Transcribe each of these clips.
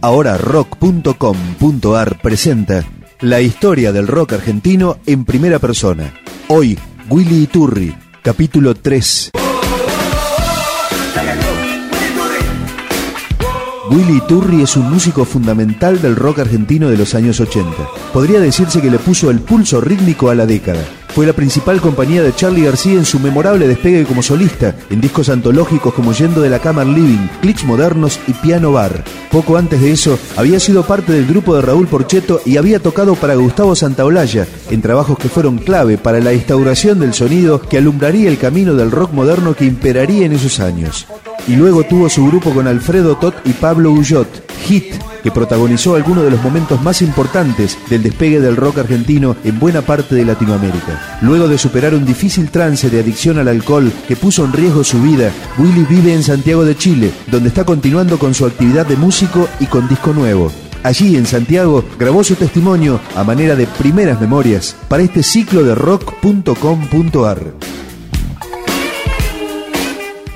Ahora rock.com.ar presenta la historia del rock argentino en primera persona. Hoy, Willy Iturri, capítulo 3. Willy Turri es un músico fundamental del rock argentino de los años 80. Podría decirse que le puso el pulso rítmico a la década. Fue la principal compañía de Charlie García en su memorable despegue como solista, en discos antológicos como Yendo de la Cama Living, Clics Modernos y Piano Bar. Poco antes de eso, había sido parte del grupo de Raúl Porcheto y había tocado para Gustavo Santaolalla, en trabajos que fueron clave para la instauración del sonido que alumbraría el camino del rock moderno que imperaría en esos años y luego tuvo su grupo con Alfredo Tot y Pablo Ullot, Hit, que protagonizó algunos de los momentos más importantes del despegue del rock argentino en buena parte de Latinoamérica. Luego de superar un difícil trance de adicción al alcohol que puso en riesgo su vida, Willy vive en Santiago de Chile, donde está continuando con su actividad de músico y con disco nuevo. Allí en Santiago grabó su testimonio a manera de primeras memorias para este ciclo de rock.com.ar.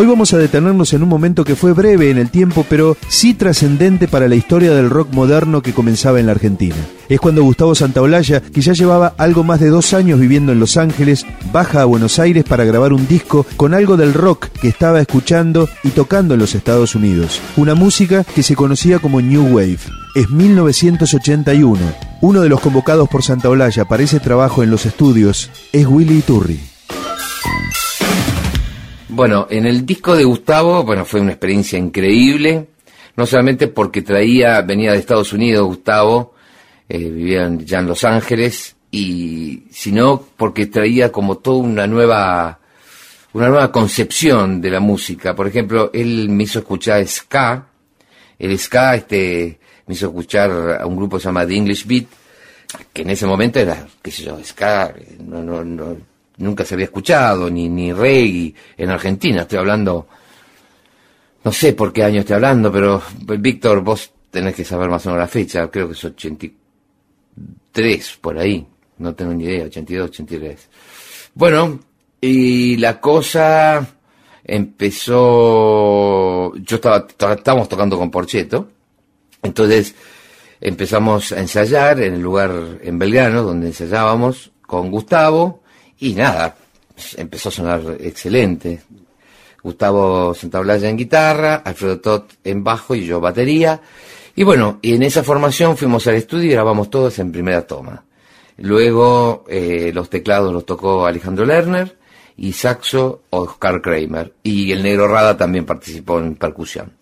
Hoy vamos a detenernos en un momento que fue breve en el tiempo, pero sí trascendente para la historia del rock moderno que comenzaba en la Argentina. Es cuando Gustavo Santaolalla, que ya llevaba algo más de dos años viviendo en Los Ángeles, baja a Buenos Aires para grabar un disco con algo del rock que estaba escuchando y tocando en los Estados Unidos. Una música que se conocía como New Wave. Es 1981. Uno de los convocados por Santaolalla para ese trabajo en los estudios es Willy Iturri. Bueno, en el disco de Gustavo, bueno, fue una experiencia increíble, no solamente porque traía, venía de Estados Unidos Gustavo, eh, vivía ya en Los Ángeles, y sino porque traía como toda una nueva, una nueva concepción de la música. Por ejemplo, él me hizo escuchar ska, el ska, este, me hizo escuchar a un grupo que se llama The English Beat, que en ese momento era, qué sé yo, ska, no, no, no, nunca se había escuchado, ni, ni reggae en Argentina. Estoy hablando, no sé por qué año estoy hablando, pero Víctor, vos tenés que saber más o menos la fecha, creo que es 83, por ahí, no tengo ni idea, 82, 83. Bueno, y la cosa empezó, yo estaba, estábamos tocando con Porcheto, entonces empezamos a ensayar en el lugar en Belgrano, donde ensayábamos con Gustavo, y nada, empezó a sonar excelente. Gustavo Santaolalla en guitarra, Alfredo Tot en bajo y yo batería. Y bueno, y en esa formación fuimos al estudio y grabamos todos en primera toma. Luego eh, los teclados los tocó Alejandro Lerner y saxo Oscar Kramer. Y el negro Rada también participó en percusión.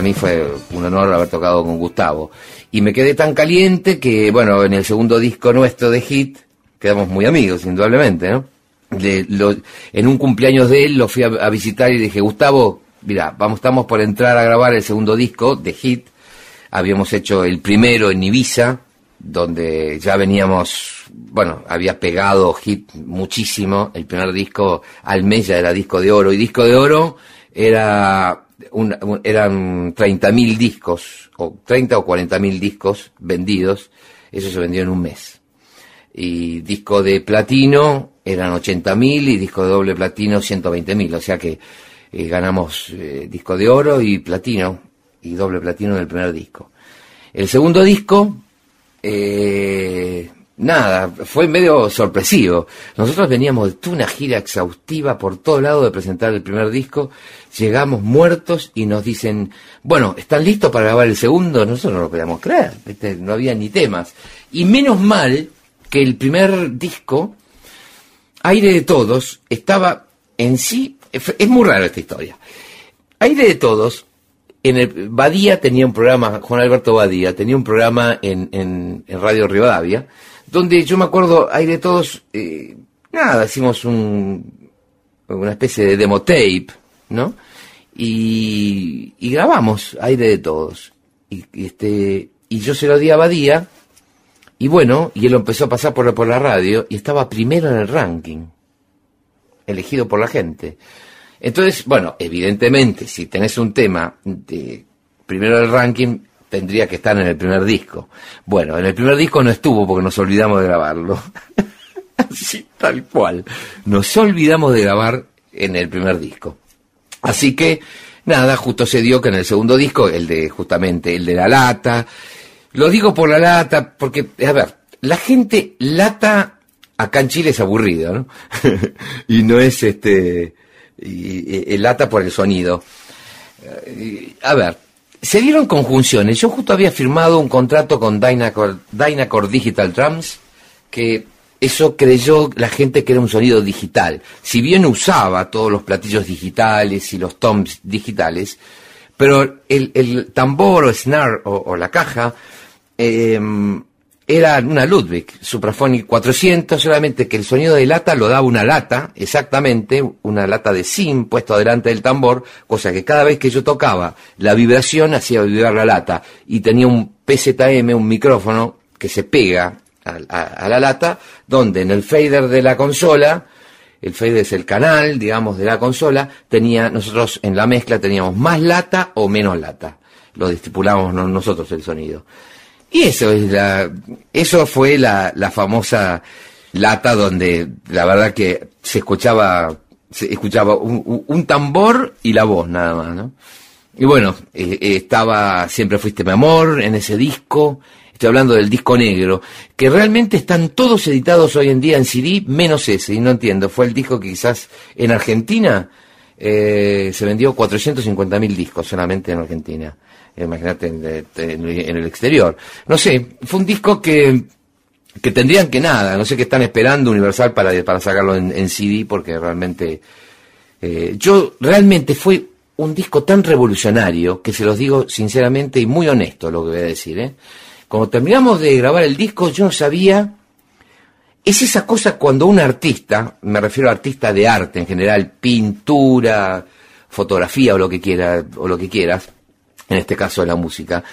Para mí fue un honor haber tocado con Gustavo. Y me quedé tan caliente que, bueno, en el segundo disco nuestro de Hit, quedamos muy amigos, indudablemente, ¿no? en un cumpleaños de él lo fui a, visitar y dije, Gustavo, mira, vamos, estamos por entrar a grabar el segundo disco de Hit. Habíamos hecho el primero en Ibiza, donde ya veníamos, bueno, había pegado Hit muchísimo. El primer disco al mes ya era disco de oro. Y disco de oro era eran 30.000 discos, o 30 o 40.000 discos vendidos, eso se vendió en un mes. Y disco de platino eran 80.000 y disco de doble platino 120.000, o sea que eh, ganamos eh, disco de oro y platino, y doble platino en el primer disco. El segundo disco, eh, nada, fue medio sorpresivo. Nosotros veníamos de una gira exhaustiva por todo lado de presentar el primer disco, llegamos muertos y nos dicen, bueno, ¿están listos para grabar el segundo? Nosotros no lo podíamos creer, no había ni temas. Y menos mal que el primer disco, Aire de Todos, estaba en sí, es muy raro esta historia. Aire de Todos en el Badía tenía un programa, Juan Alberto Badía tenía un programa en, en, en Radio Rivadavia, donde yo me acuerdo, hay de todos, eh, nada, hicimos un, una especie de demo tape, ¿no? Y, y grabamos aire de todos. Y, este, y yo se lo di a Badía, y bueno, y él lo empezó a pasar por, por la radio, y estaba primero en el ranking, elegido por la gente. Entonces, bueno, evidentemente, si tenés un tema de primero del ranking, tendría que estar en el primer disco. Bueno, en el primer disco no estuvo porque nos olvidamos de grabarlo. Así, tal cual. Nos olvidamos de grabar en el primer disco. Así que, nada, justo se dio que en el segundo disco, el de, justamente, el de la lata, lo digo por la lata, porque, a ver, la gente lata acá en Chile es aburrido, ¿no? y no es este, y, lata por el sonido. a ver, se dieron conjunciones. Yo justo había firmado un contrato con Dynacord, Dynacord Digital Drums, que eso creyó la gente que era un sonido digital. Si bien usaba todos los platillos digitales y los toms digitales, pero el, tambor o snare o, la caja eh, era una Ludwig Supraphonic 400, solamente que el sonido de lata lo daba una lata, exactamente, una lata de sim puesto adelante del tambor, cosa que cada vez que yo tocaba la vibración hacía vibrar la lata y tenía un PZM, un micrófono que se pega a, la lata, donde en el fader de la consola, el fader es el canal, digamos, de la consola, tenía, nosotros en la mezcla teníamos más lata o menos lata. Lo estipulamos nosotros el sonido. Y eso es la, eso fue la, la famosa lata donde la verdad que se escuchaba, se escuchaba un, un tambor y la voz nada más, ¿no? Y bueno, eh, eh, estaba Siempre Fuiste Mi Amor en ese disco, estoy hablando del disco negro, que realmente están todos editados hoy en día en CD, menos ese, y no entiendo, fue el disco que quizás en Argentina eh, se vendió 450 mil discos solamente en Argentina imagínate en, el exterior. No sé, fue un disco que, que tendrían que nada, no sé qué están esperando Universal para, para sacarlo en, CD, porque realmente, eh, yo realmente fue un disco tan revolucionario, que se los digo sinceramente y muy honesto lo que voy a decir, ¿eh? Cuando terminamos de grabar el disco, yo no sabía, es esa cosa cuando un artista, me refiero a artista de arte en general, pintura, fotografía o lo que quiera, o lo que quieras, en este caso de la música,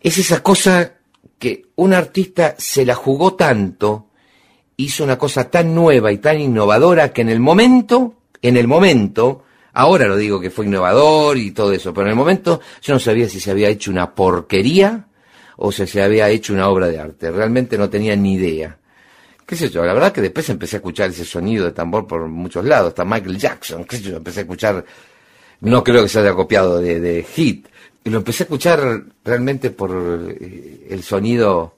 es esa cosa que un artista se la jugó tanto, hizo una cosa tan nueva y tan innovadora que en el momento, en el momento, ahora lo digo que fue innovador y todo eso, pero en el momento yo no sabía si se había hecho una porquería o si se había hecho una obra de arte, realmente no tenía ni idea. ¿Qué sé yo? La verdad que después empecé a escuchar ese sonido de tambor por muchos lados, hasta Michael Jackson, qué sé yo, empecé a escuchar, no creo que se haya copiado de, de Hit, y lo empecé a escuchar realmente por eh, el sonido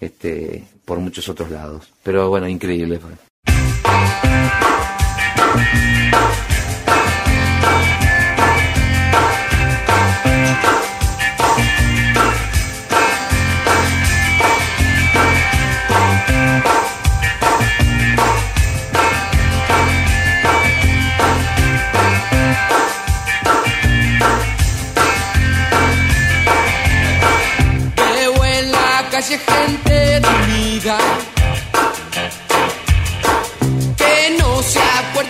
este, por muchos otros lados. Pero bueno, increíble fue.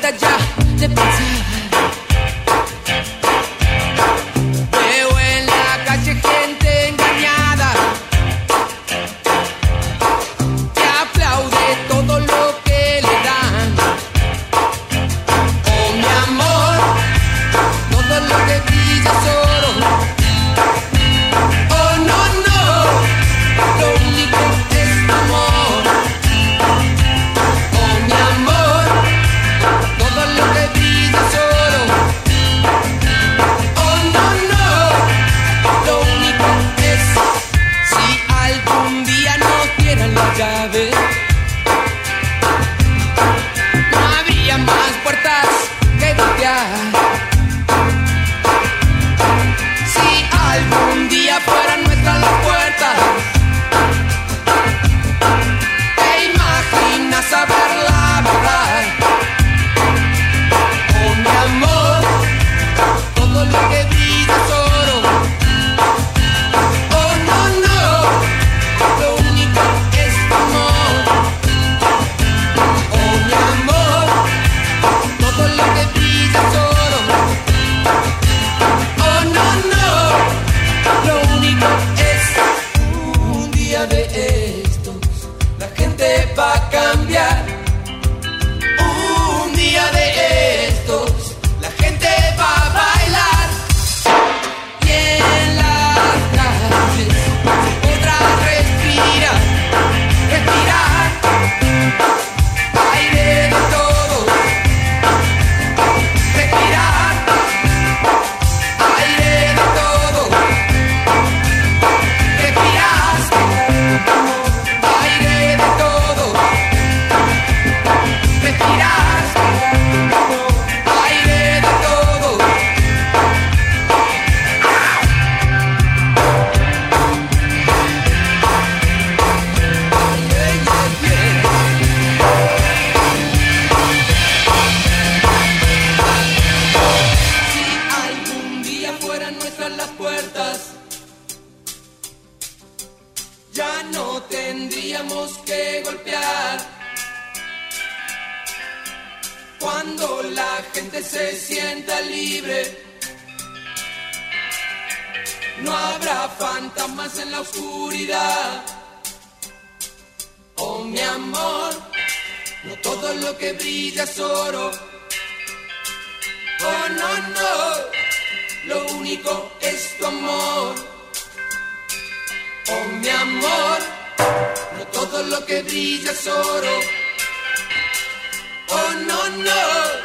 Jaja, the cuando la gente se sienta libre. No habrá fantasmas en la oscuridad. Oh mi amor, no todo lo que brilla es oro. Oh no, no, lo único es tu amor. Oh mi amor, no todo lo que brilla es oro. Oh no no.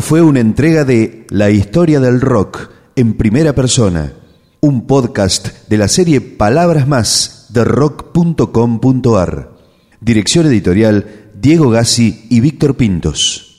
Fue una entrega de La historia del rock en primera persona, un podcast de la serie Palabras Más de rock.com.ar. Dirección editorial Diego Gassi y Víctor Pintos.